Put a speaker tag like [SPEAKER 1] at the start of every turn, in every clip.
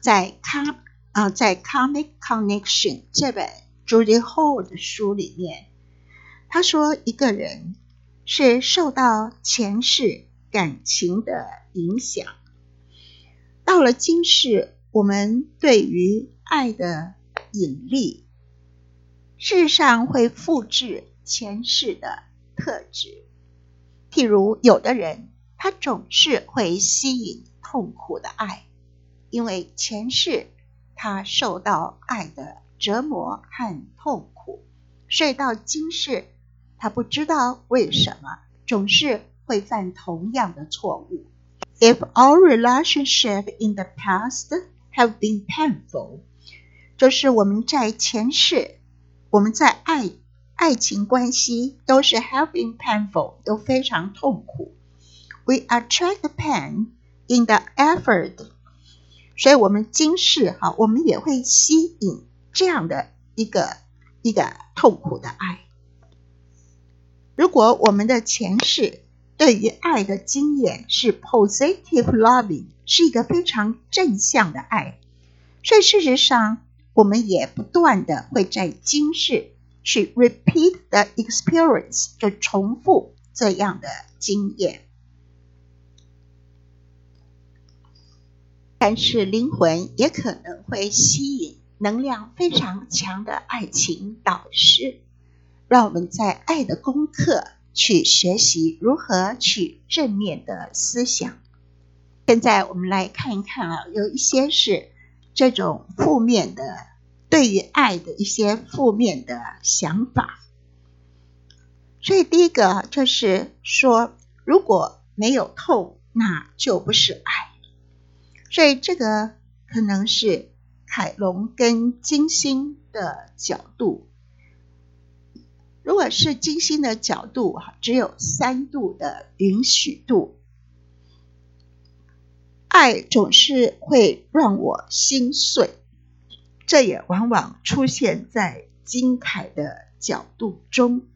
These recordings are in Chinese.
[SPEAKER 1] 在康啊，在《Comic Connection》这本 Judy Hall 的书里面，他说一个人是受到前世感情的影响，到了今世，我们对于爱的引力，事实上会复制前世的特质。譬如，有的人他总是会吸引痛苦的爱，因为前世他受到爱的折磨和痛苦，所以到今世他不知道为什么总是会犯同样的错误。If our relationship in the past have been painful，就是我们在前世，我们在爱爱情关系都是 have been painful，都非常痛苦。We attract the pain in the effort， 所以我们今世哈，我们也会吸引这样的一个一个痛苦的爱。如果我们的前世对于爱的经验是 positive loving，是一个非常正向的爱，所以事实上我们也不断的会在今世去 repeat the experience，就重复这样的经验。但是灵魂也可能会吸引能量非常强的爱情导师，让我们在爱的功课。去学习如何去正面的思想。现在我们来看一看啊，有一些是这种负面的，对于爱的一些负面的想法。所以第一个就是说，如果没有痛，那就不是爱。所以这个可能是凯龙跟金星的角度。如果是金星的角度，哈，只有三度的允许度，爱总是会让我心碎，这也往往出现在金凯的角度中。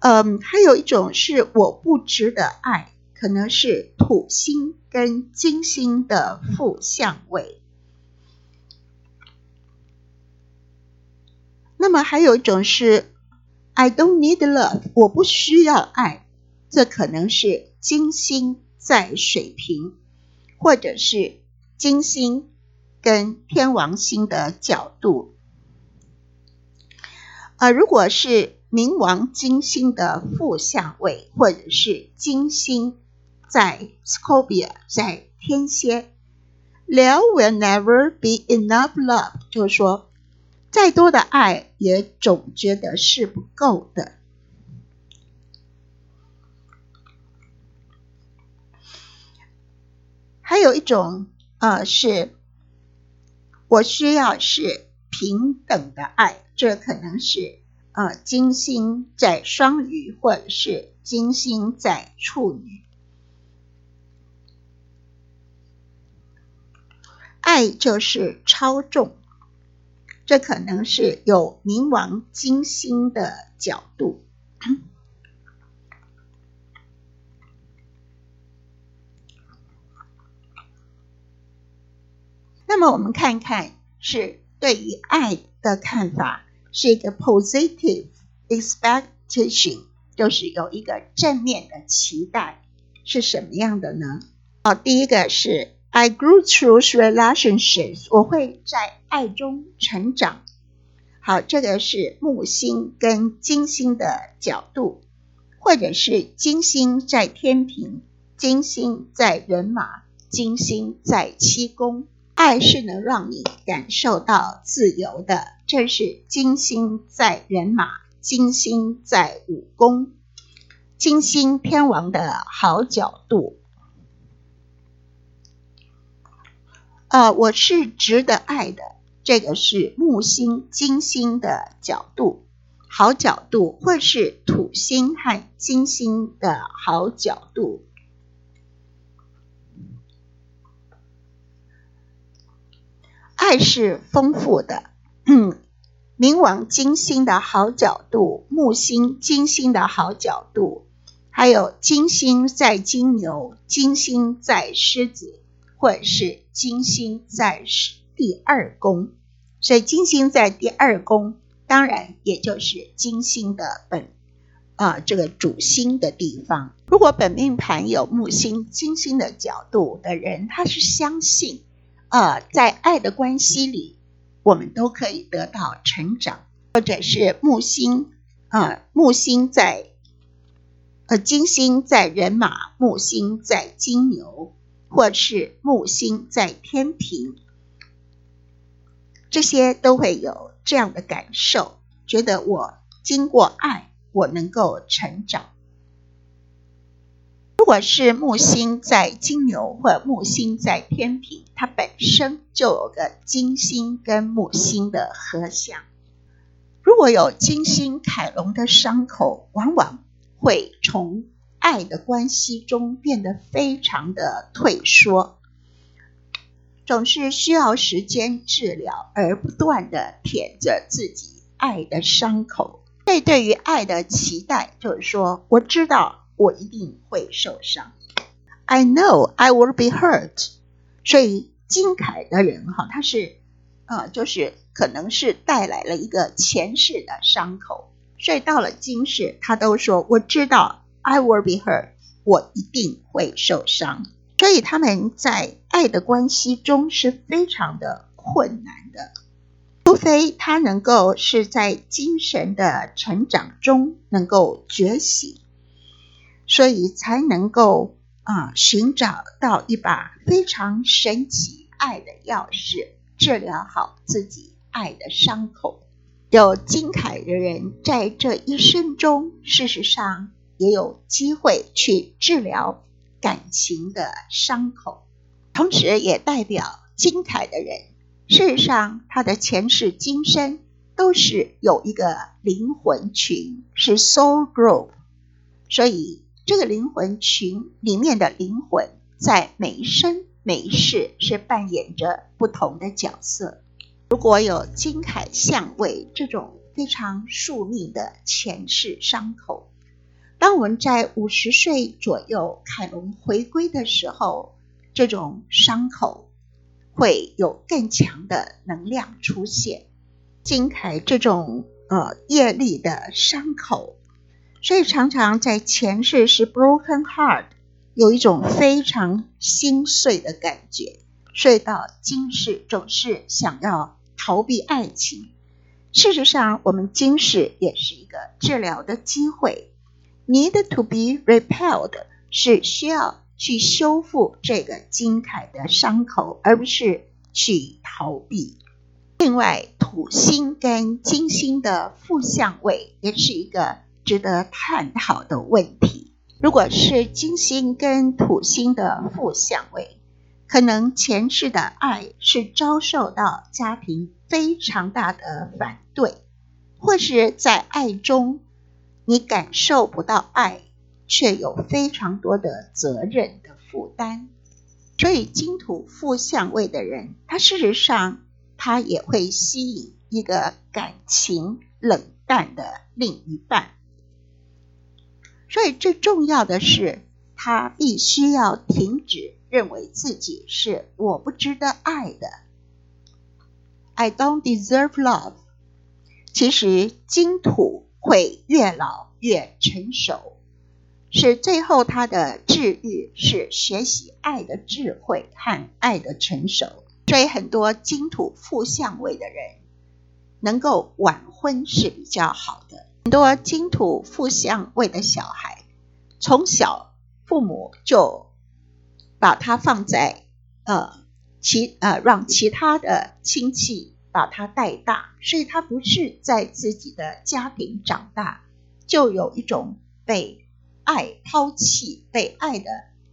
[SPEAKER 1] 嗯，还有一种是我不值得爱，可能是土星跟金星的负相位。那么还有一种是，I don't need love，我不需要爱，这可能是金星在水瓶，或者是金星跟天王星的角度。呃，如果是冥王金星的负相位，或者是金星在 Scorpio 在天蝎，There will never be enough love，就是说。再多的爱也总觉得是不够的。还有一种，呃，是我需要是平等的爱，这可能是呃金星在双鱼，或者是金星在处女，爱就是超重。这可能是有冥王金星的角度。那么我们看看，是对于爱的看法，是一个 positive expectation，就是有一个正面的期待，是什么样的呢？好，第一个是。I grew through relationships，我会在爱中成长。好，这个是木星跟金星的角度，或者是金星在天平，金星在人马，金星在七宫。爱是能让你感受到自由的，这是金星在人马，金星在五宫，金星天王的好角度。呃，我是值得爱的。这个是木星、金星的角度，好角度，或是土星和金星的好角度。爱是丰富的。嗯冥王、金星的好角度，木星、金星的好角度，还有金星在金牛、金星在狮子，或者是金星在第二宫。所以金星在第二宫，当然也就是金星的本啊这个主星的地方。如果本命盘有木星、金星的角度的人，他是相信啊，在爱的关系里，我们都可以得到成长，或者是木星啊木星在。呃，金星在人马，木星在金牛，或是木星在天平，这些都会有这样的感受，觉得我经过爱，我能够成长。如果是木星在金牛或木星在天平，它本身就有个金星跟木星的合相。如果有金星凯龙的伤口，往往。会从爱的关系中变得非常的退缩，总是需要时间治疗，而不断的舔着自己爱的伤口。这对于爱的期待，就是说，我知道我一定会受伤，I know I will be hurt。所以金凯的人哈，他是呃，就是可能是带来了一个前世的伤口。所以到了今世，他都说我知道，I will be hurt，我一定会受伤。所以他们在爱的关系中是非常的困难的，除非他能够是在精神的成长中能够觉醒，所以才能够啊寻找到一把非常神奇爱的钥匙，治疗好自己爱的伤口。有金凯的人，在这一生中，事实上也有机会去治疗感情的伤口，同时也代表金凯的人，事实上他的前世今生都是有一个灵魂群，是 soul group，所以这个灵魂群里面的灵魂，在每一生每一世是扮演着不同的角色。如果有金凯相位这种非常宿命的前世伤口，当我们在五十岁左右凯龙回归的时候，这种伤口会有更强的能量出现。金凯这种呃业力的伤口，所以常常在前世是 broken heart，有一种非常心碎的感觉，睡到今世总是想要。逃避爱情，事实上，我们今世也是一个治疗的机会。Need to be repelled 是需要去修复这个金凯的伤口，而不是去逃避。另外，土星跟金星的负相位也是一个值得探讨的问题。如果是金星跟土星的负相位，可能前世的爱是遭受到家庭非常大的反对，或是在爱中你感受不到爱，却有非常多的责任的负担。所以金土负相位的人，他事实上他也会吸引一个感情冷淡的另一半。所以最重要的是，他必须要停止。认为自己是我不值得爱的，I don't deserve love。其实金土会越老越成熟，是最后他的治愈是学习爱的智慧和爱的成熟。所以很多金土负相位的人能够晚婚是比较好的。很多金土负相位的小孩从小父母就。把他放在呃其呃让其他的亲戚把他带大，所以他不是在自己的家庭长大，就有一种被爱抛弃、被爱的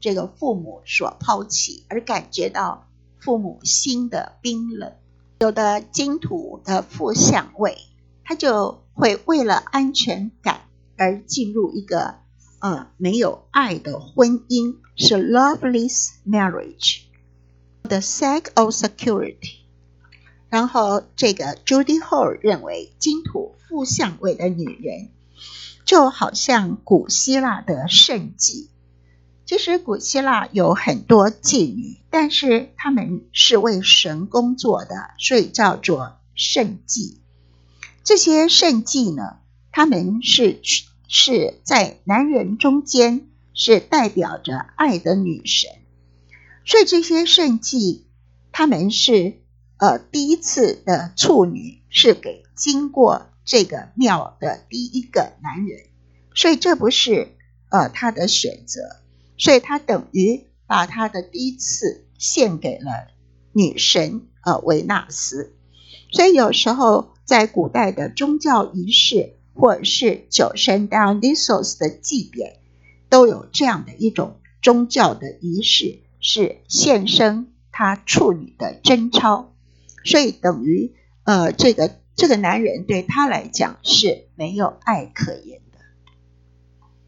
[SPEAKER 1] 这个父母所抛弃，而感觉到父母心的冰冷。有的金土的负相位，他就会为了安全感而进入一个。呃，没有爱的婚姻是 loveless marriage，the sake of security。然后这个 Judy Hall 认为，金土负相位的女人就好像古希腊的圣妓。其实古希腊有很多妓女，但是她们是为神工作的，所以叫做圣妓。这些圣妓呢，他们是是在男人中间，是代表着爱的女神。所以这些圣妓，他们是呃第一次的处女，是给经过这个庙的第一个男人，所以这不是呃他的选择。所以他等于把他的第一次献给了女神呃维纳斯，所以有时候在古代的宗教仪式或者是酒神 Dionysos 的祭典，都有这样的一种宗教的仪式，是献身他处女的贞操。所以等于呃这个这个男人对他来讲是没有爱可言。